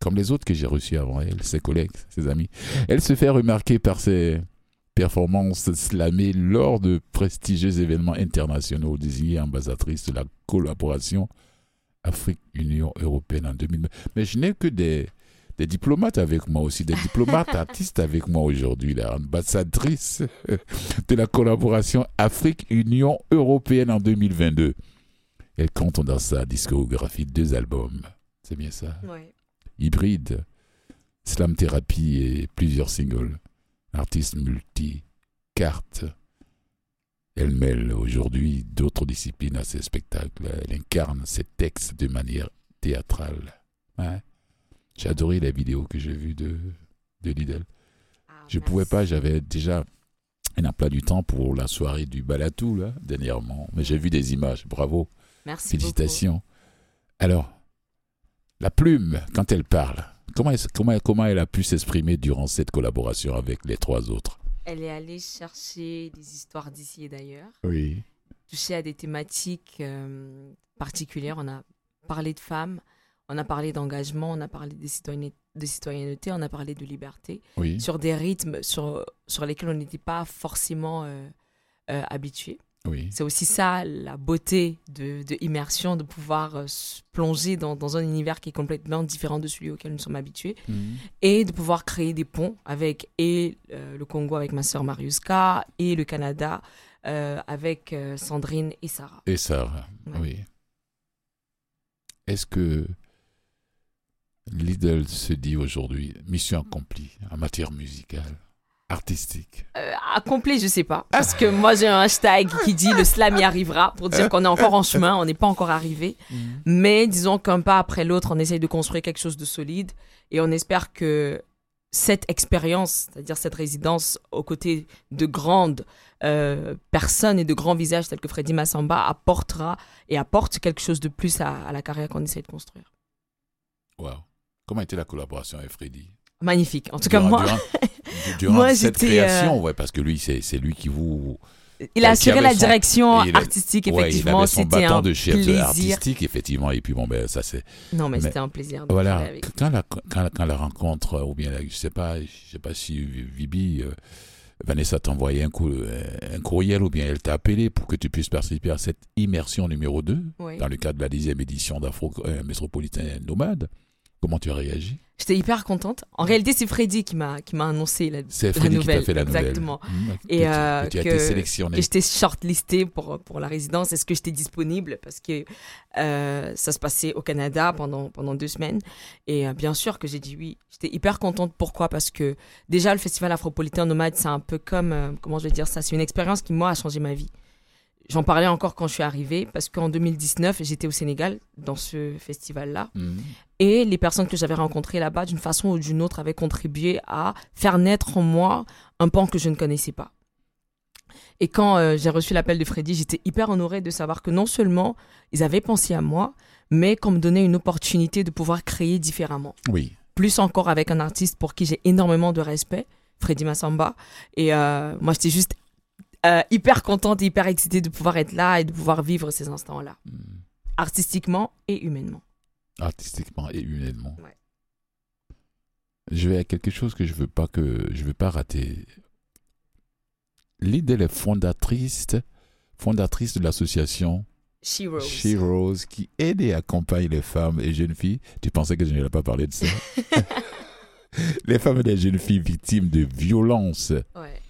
comme les autres que j'ai reçus avant elle, ses collègues, ses amis. Elle se fait remarquer par ses performances slamées lors de prestigieux événements internationaux désignée ambassadrice de la collaboration Afrique-Union européenne en 2000. Mais je n'ai que des, des diplomates avec moi aussi, des diplomates [laughs] artistes avec moi aujourd'hui, la ambassadrice [laughs] de la collaboration Afrique-Union européenne en 2022. Elle compte dans sa discographie deux albums. C'est bien ça? Ouais. Hybride, Slam Therapy et plusieurs singles. Artiste multi-carte. Elle mêle aujourd'hui d'autres disciplines à ses spectacles. Elle incarne ses textes de manière théâtrale. Ouais. J'ai adoré la vidéo que j'ai vue de, de Lidl. Ah, Je merci. pouvais pas, j'avais déjà un emploi du temps pour la soirée du Balatou, là, dernièrement. Mais j'ai vu des images, bravo, Merci félicitations. Alors, la plume, quand elle parle, comment elle, comment, comment elle a pu s'exprimer durant cette collaboration avec les trois autres? Elle est allée chercher des histoires d'ici et d'ailleurs, Oui. toucher à des thématiques euh, particulières. On a parlé de femmes, on a parlé d'engagement, on a parlé de citoyenneté, de citoyenneté, on a parlé de liberté, Oui. sur des rythmes sur, sur lesquels on n'était pas forcément euh, euh, habitué. Oui. C'est aussi ça la beauté de, de immersion, de pouvoir euh, plonger dans, dans un univers qui est complètement différent de celui auquel nous sommes habitués Mhm. et de pouvoir créer des ponts avec et euh, le Congo avec ma sœur Mariuska et le Canada avec Sandrine et Sarah. Et Sarah, Ouais. oui. Est-ce que Lidl se dit aujourd'hui mission accomplie en matière musicale, artistique Euh, accompli, je sais pas. Parce que moi, j'ai un hashtag qui dit le slam y arrivera pour dire qu'on est encore en chemin, on n'est pas encore arrivé. Mais disons qu'un pas après l'autre, on essaye de construire quelque chose de solide et on espère que cette expérience, c'est-à-dire cette résidence aux côtés de grandes euh, personnes et de grands visages tels que Freddy Massamba apportera et apporte quelque chose de plus à, à la carrière qu'on essaye de construire. Wow. Comment était la collaboration avec Freddy? Magnifique. En tout cas, Durant- moi, durant, [laughs] durant moi, cette euh, création, ouais, parce que lui, c'est c'est lui qui vous. il a assuré la son- direction il artistique, Ouais, il effectivement. son C'était bâton un de chef plaisir. artistique, effectivement. Et puis, bon, ben, ça, c'est. Non, mais, Mais c'était un plaisir de Voilà, avec quand la, quand, quand la rencontre, euh, ou bien, je sais pas, je sais pas si Vibi, euh, Vanessa t'a envoyé un, coup, euh, un courriel ou bien elle t'a appelé pour que tu puisses participer à cette immersion numéro 2 Oui. dans le cadre de la dixième édition d'Afro euh, Métropolitain Nomade. Comment tu as réagi? J'étais hyper contente. En réalité, c'est Freddy qui m'a qui m'a annoncé la, C'est la Freddy qui t'a nouvelle. fait la nouvelle. Exactement. Mmh, Et, euh, que tu as que- été sélectionné. Que j'étais shortlistée pour, pour la résidence. Est-ce que j'étais disponible? Parce que euh, ça se passait au Canada pendant, pendant deux semaines. Et euh, bien sûr que j'ai dit oui. J'étais hyper contente. Pourquoi? Parce que déjà, le Festival Afropolitain Nomade, c'est un peu comme, comment je vais dire ça, c'est une expérience qui, moi, a changé ma vie. J'en parlais encore quand je suis arrivée, parce qu'en 2019, j'étais au Sénégal, dans ce festival-là. Mmh. Et les personnes que j'avais rencontrées là-bas, d'une façon ou d'une autre, avaient contribué à faire naître en moi un pan que je ne connaissais pas. Et quand euh, j'ai reçu l'appel de Freddy, j'étais hyper honorée de savoir que non seulement ils avaient pensé à moi, mais qu'on me donnait une opportunité de pouvoir créer différemment. Oui. Plus encore avec un artiste pour qui j'ai énormément de respect, Freddy Massamba. Et euh, moi, j'étais juste euh, hyper contente et hyper excitée de pouvoir être là et de pouvoir vivre ces instants-là, Mmh. artistiquement et humainement. artistiquement et humainement. Ouais. Je vais à quelque chose que je veux pas que je veux pas rater. Lidl est fondatrice, fondatrice de l'association She Rose. She Rose qui aide et accompagne les femmes et jeunes filles. Tu pensais que je n'allais pas parler de ça? [laughs] Les femmes et les jeunes filles victimes de violences. Ouais.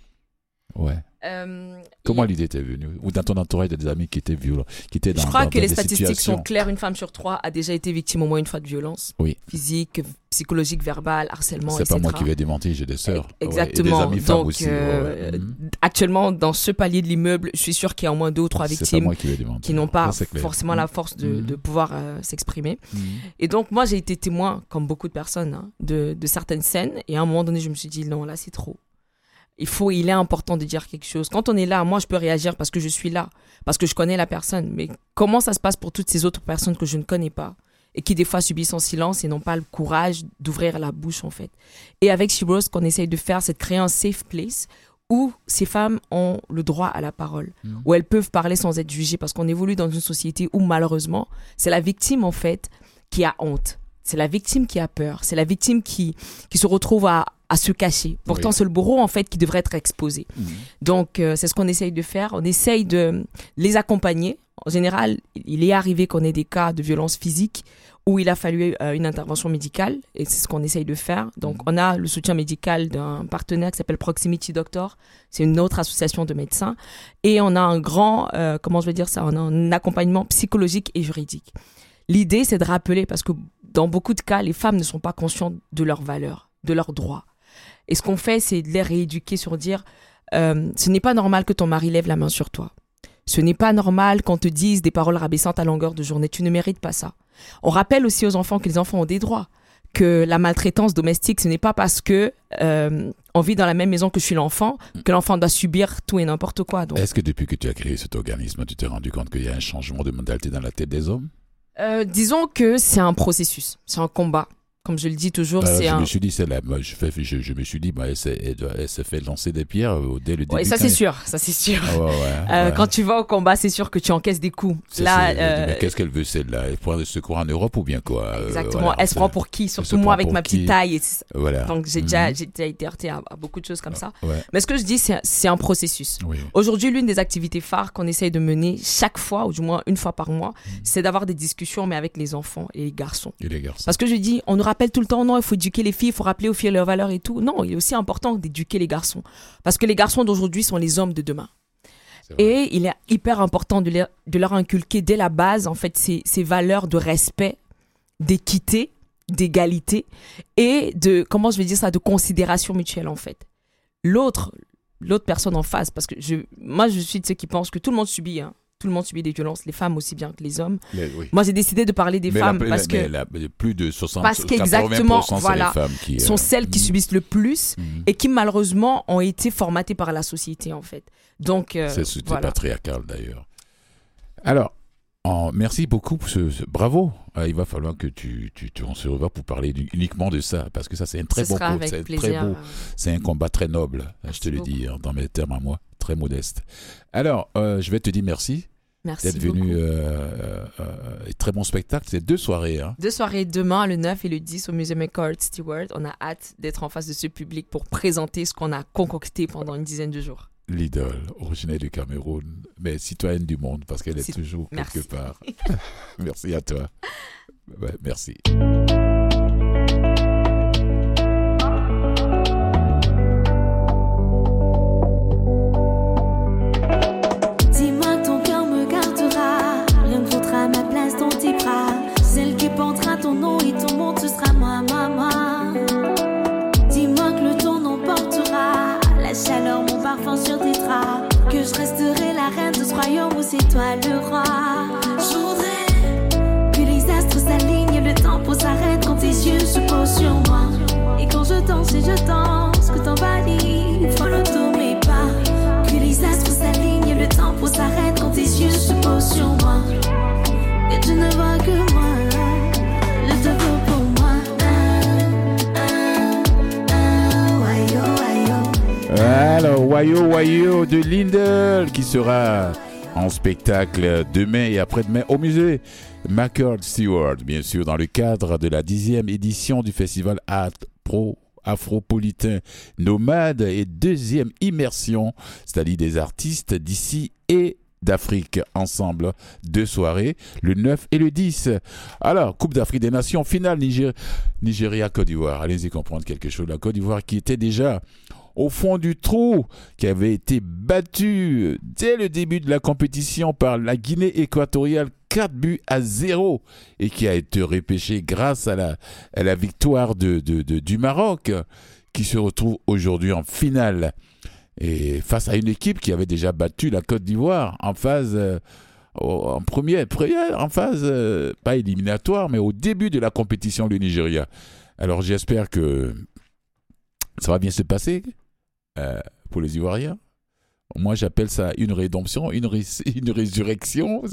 Ouais. Euh, Comment l'idée était venue Ou dans ton entourage, il y a des amis qui étaient violents, qui étaient dans Je crois dans- que dans les statistiques situations- sont claires. Une femme sur trois a déjà été victime au moins une fois de violence. Oui. Physique, psychologique, verbale, harcèlement, C'est pas moi qui vais démentir, j'ai des sœurs. Ouais, et Exactement. des amis femmes Donc, aussi. euh, ouais. Mhm. Actuellement, dans ce palier de l'immeuble, je suis sûre qu'il y a au moins deux ou trois pas victimes moi qui n'ont pas Ça, forcément la force de, Mhm. de pouvoir euh, s'exprimer. Mhm. Et donc, moi, j'ai été témoin, comme beaucoup de personnes, hein, de, de certaines scènes. Et à un moment donné, je me suis dit, non, là, c'est trop. Il faut, il est important de dire quelque chose. Quand on est là, moi, je peux réagir parce que je suis là, parce que je connais la personne. Mais comment ça se passe pour toutes ces autres personnes que je ne connais pas et qui, des fois, subissent en silence et n'ont pas le courage d'ouvrir la bouche, en fait? Et avec She Rose, ce qu'on essaye de faire, c'est de créer un safe place où ces femmes ont le droit à la parole, Mhm. où elles peuvent parler sans être jugées, parce qu'on évolue dans une société où, malheureusement, c'est la victime, en fait, qui a honte. c'est la victime qui a peur, c'est la victime qui, qui se retrouve à, à se cacher. Pourtant, Oui. c'est le bourreau, en fait, qui devrait être exposé. Mhm. Donc, euh, c'est ce qu'on essaye de faire. On essaye de les accompagner. En général, il est arrivé qu'on ait des cas de violence physique où il a fallu euh, une intervention médicale et c'est ce qu'on essaye de faire. Donc, on a le soutien médical d'un partenaire qui s'appelle Proximity Doctor. C'est une autre association de médecins. Et on a un grand, euh, comment je vais dire ça, on a un accompagnement psychologique et juridique. L'idée, c'est de rappeler, parce que dans beaucoup de cas, les femmes ne sont pas conscientes de leurs valeurs, de leurs droits. Et ce qu'on fait, c'est de les rééduquer sur dire, euh, ce n'est pas normal que ton mari lève la main sur toi. Ce n'est pas normal qu'on te dise des paroles rabaissantes à longueur de journée. Tu ne mérites pas ça. On rappelle aussi aux enfants que les enfants ont des droits. Que la maltraitance domestique, ce n'est pas parce que euh, on vit dans la même maison que je suis l'enfant que l'enfant doit subir tout et n'importe quoi. Est-ce que depuis que tu as créé cet organisme, tu t'es rendu compte qu'il y a un changement de mentalité dans la tête des hommes? Euh, disons que c'est un processus, c'est un combat. Comme je le dis toujours, Alors, c'est je un. me suis dit, c'est la, je, fais, je, je me suis dit, bah, elle, s'est- fait lancer des pierres euh, dès le début. Ouais, ça c'est sûr, ça c'est sûr. Ah ouais, ouais, Euh. Quand tu vas au combat, c'est sûr que tu encaisses des coups. Là, euh, mais qu'est-ce qu'elle veut celle-là? Elle prend le secours en Europe ou bien quoi? Exactement. voilà, Elle se prend pour qui? Surtout moi avec ma petite qui taille. Et Voilà. donc j'ai déjà, Mhm. déjà été heurtée à, beaucoup de choses comme ça. Ouais, Mais ce que je dis, c'est un processus. oui. Aujourd'hui, l'une des activités phares qu'on essaye de mener chaque fois, ou du moins une fois par mois, Mhm. c'est d'avoir des discussions, mais avec les enfants et les garçons. Et les garçons Parce que je dis, on nous rappelle tout le temps, non, il faut éduquer les filles, il faut rappeler aux filles leurs valeurs et tout. Non, il est aussi important d'éduquer les garçons. Parce que les garçons d'aujourd'hui sont les hommes de demain. Et il est hyper important de leur, de leur inculquer dès la base, en fait, ces, ces valeurs de respect, d'équité, d'égalité et de, comment je vais dire ça, de considération mutuelle, en fait. L'autre, l'autre personne en face, parce que je, moi, je suis de ceux qui pensent que tout le monde subit, hein. Tout le monde subit des violences, les femmes aussi bien que les hommes. Oui. Moi, j'ai décidé de parler des Mais femmes la- parce que la- plus de 60 Parce qu'exactement, 80%, c'est voilà, les femmes qui sont euh, celles qui mhm, subissent le plus mhm. et qui malheureusement ont été formatées par la société en fait. Donc euh, C'est voilà. patriarcal d'ailleurs. Alors, en- merci beaucoup pour ce, ce- bravo. Ah, il va falloir que tu, tu, tu on se revoie pour parler du- uniquement de ça parce que ça c'est un très Ce bon c'est plaisir. très beau, c'est un combat très noble. je Merci te le dis hein, dans mes termes à moi, très modeste. Alors, euh, je vais te dire merci Merci d'être venu. euh, euh, et très bon spectacle. C'est deux soirées. Hein. Deux soirées demain, le 9 et le 10 au Museum Eckhart Stewart. On a hâte d'être en face de ce public pour présenter ce qu'on a concocté pendant une dizaine de jours. L'idole, originaire du Cameroun, mais citoyenne du monde parce qu'elle est toujours Merci. quelque part. [laughs] merci à toi. Ouais, merci. Reine de ce royaume où c'est toi le roi. Je voudrais que les astres s'alignent, le tempo s'arrête quand tes yeux se posent sur moi. Et quand je danse et je danse, que t'emballes, follow tous mes pas. Que les astres s'alignent, le tempo s'arrête quand tes yeux se posent sur moi. Et tu ne vois que moi, Wayo Wayo de Lindel qui sera en spectacle demain et après-demain au musée McCord Stewart, bien sûr, dans le cadre de la dixième édition du festival Art Pro Afropolitain Nomade et deuxième immersion, c'est-à-dire des artistes d'ici et d'Afrique ensemble, deux soirées, le 9 et le 10. Alors, Coupe d'Afrique des Nations, finale Niger- Nigeria-Côte d'Ivoire. Allez-y comprendre quelque chose. La Côte d'Ivoire qui était déjà au fond du trou, qui avait été battue dès le début de la compétition par la Guinée équatoriale 4 buts à 0 et qui a été repêchée grâce à la, victoire du Maroc qui se retrouve aujourd'hui en finale et face à une équipe qui avait déjà battu la Côte d'Ivoire en phase euh, en première, en phase euh, pas éliminatoire mais au début de la compétition le Nigeria. Alors j'espère que ça va bien se passer euh, pour les Ivoiriens. Moi, j'appelle ça une rédemption, une, [laughs] une résurrection. [laughs]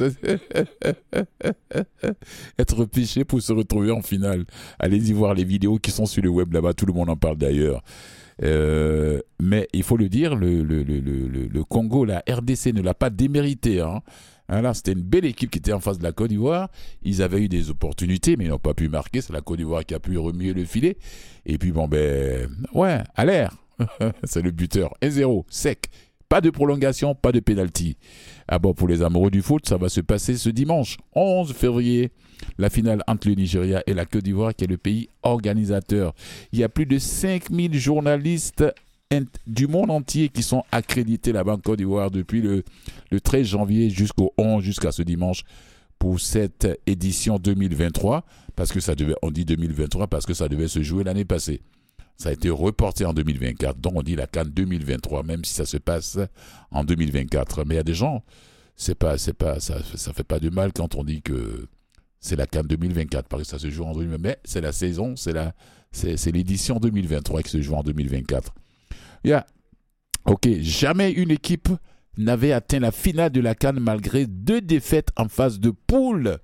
Être péché pour se retrouver en finale. Allez-y voir les vidéos qui sont sur le web là-bas, tout le monde en parle d'ailleurs. Euh, mais il faut le dire, le, le, le, le, Congo, la RDC ne l'a pas démérité. Hein. Hein, c'était une belle équipe qui était en face de la Côte d'Ivoire. Ils avaient eu des opportunités, mais ils n'ont pas pu marquer. C'est la Côte d'Ivoire qui a pu remuer le filet. Et puis, bon, ben, ouais, à l'air. [laughs] c'est le buteur. 1-0, sec. Pas de prolongation, pas de pénalty. Ah bon, pour les amoureux du foot, ça va se passer ce dimanche, 11 février. La finale entre le Nigeria et la Côte d'Ivoire, qui est le pays organisateur. Il y a plus de 5000 journalistes du monde entier qui sont accrédités là-bas en Côte d'Ivoire depuis le, le 13 janvier jusqu'au 11, jusqu'à ce dimanche pour cette édition 2023, parce que ça devait, on dit 2023 parce que ça devait se jouer l'année passée. Ça a été reporté en 2024, donc on dit la Cannes 2023, même si ça se passe en 2024. Mais il y a des gens, c'est pas, c'est pas, ça, ça fait pas de mal quand on dit que c'est la Cannes 2024, parce que ça se joue en 2024. Mais c'est la saison, c'est la, c'est, l'édition 2023 qui se joue en 2024. Yeah. Ok, jamais une équipe n'avait atteint la finale de la Cannes malgré deux défaites en phase de poule.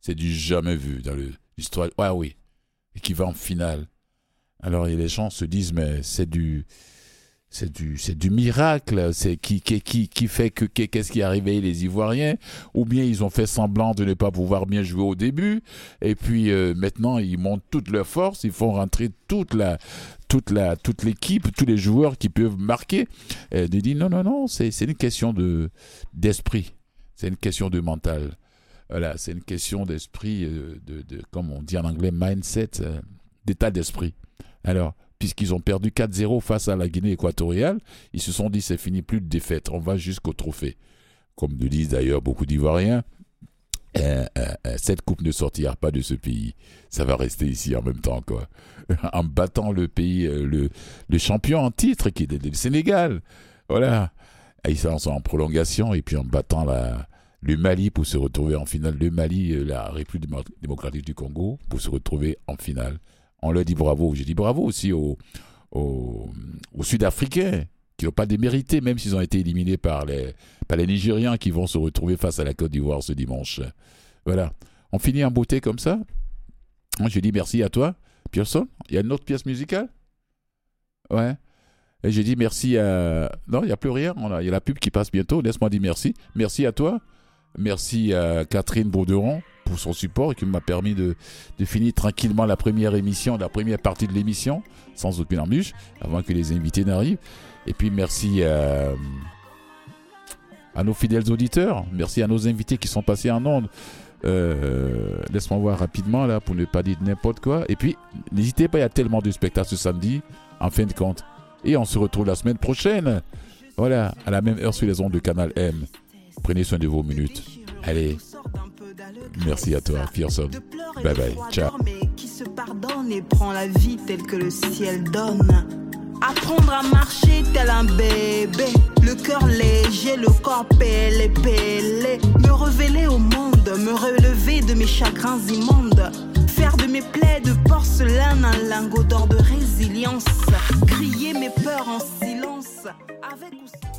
C'est du jamais vu dans l'histoire. Ouais, oui. Et qui va en finale. Alors les gens se disent, mais c'est du. C'est du, c'est du miracle, c'est qui, qui, qui, qui fait que qu'est-ce qui est les Ivoiriens, ou bien ils ont fait semblant de ne pas pouvoir bien jouer au début, et puis euh, maintenant ils montent toute leur force, ils font rentrer toute la, toute la toute l'équipe, tous les joueurs qui peuvent marquer. Et dit non non non, c'est c'est une question de d'esprit, c'est une question de mental. Voilà, c'est une question d'esprit, euh, de, de, comme on dit en anglais, mindset, euh, d'état d'esprit. Alors, puisqu'ils ont perdu 4-0 face à la Guinée équatoriale, ils se sont dit c'est fini, plus de défaite, on va jusqu'au trophée. Comme le disent d'ailleurs beaucoup d'Ivoiriens, euh, euh, euh, cette coupe ne sortira pas de ce pays. Ça va rester ici en même temps, quoi. [laughs] en battant le pays, le, champion en titre, qui est le Sénégal. Voilà. ils sont en prolongation, et puis en battant la, le Mali pour se retrouver en finale. Le Mali, la République démocratique du Congo, pour se retrouver en finale. On leur dit bravo. J'ai dit bravo aussi aux, Sud-Africains qui n'ont pas démérité, même s'ils ont été éliminés par les, par Nigériens qui vont se retrouver face à la Côte d'Ivoire ce dimanche. Voilà. On finit en beauté comme ça. Je dis merci à toi, Pearson. Il y a une autre pièce musicale? Ouais. Et j'ai dit merci à. Non, il n'y a plus rien. Il y a la pub qui passe bientôt. Laisse-moi dire merci. Merci à toi. Merci à Catherine Bauderon pour son support et qui m'a permis de, finir tranquillement la première émission, la première partie de l'émission, sans aucune embûche, avant que les invités n'arrivent. Et puis merci à, à, nos fidèles auditeurs, merci à nos invités qui sont passés en ondes. Euh, Laisse-moi voir rapidement là pour ne pas dire n'importe quoi. Et puis n'hésitez pas, il y a tellement de spectacles ce samedi, en fin de compte. Et on se retrouve la semaine prochaine. Voilà, à la même heure sur les ondes de Canal M. Prenez soin de vos minutes. Allez. Merci à toi, Pearson. Bye bye. Ciao. Qui se pardonne et prend la vie telle que le ciel donne. Apprendre à marcher tel un bébé, le cœur léger, le corps pélé, pélé. Me révéler au monde, me relever de mes chagrins immondes. Faire de mes plaies de porcelaine un lingot d'or de résilience. Crier mes peurs en silence, avec ou.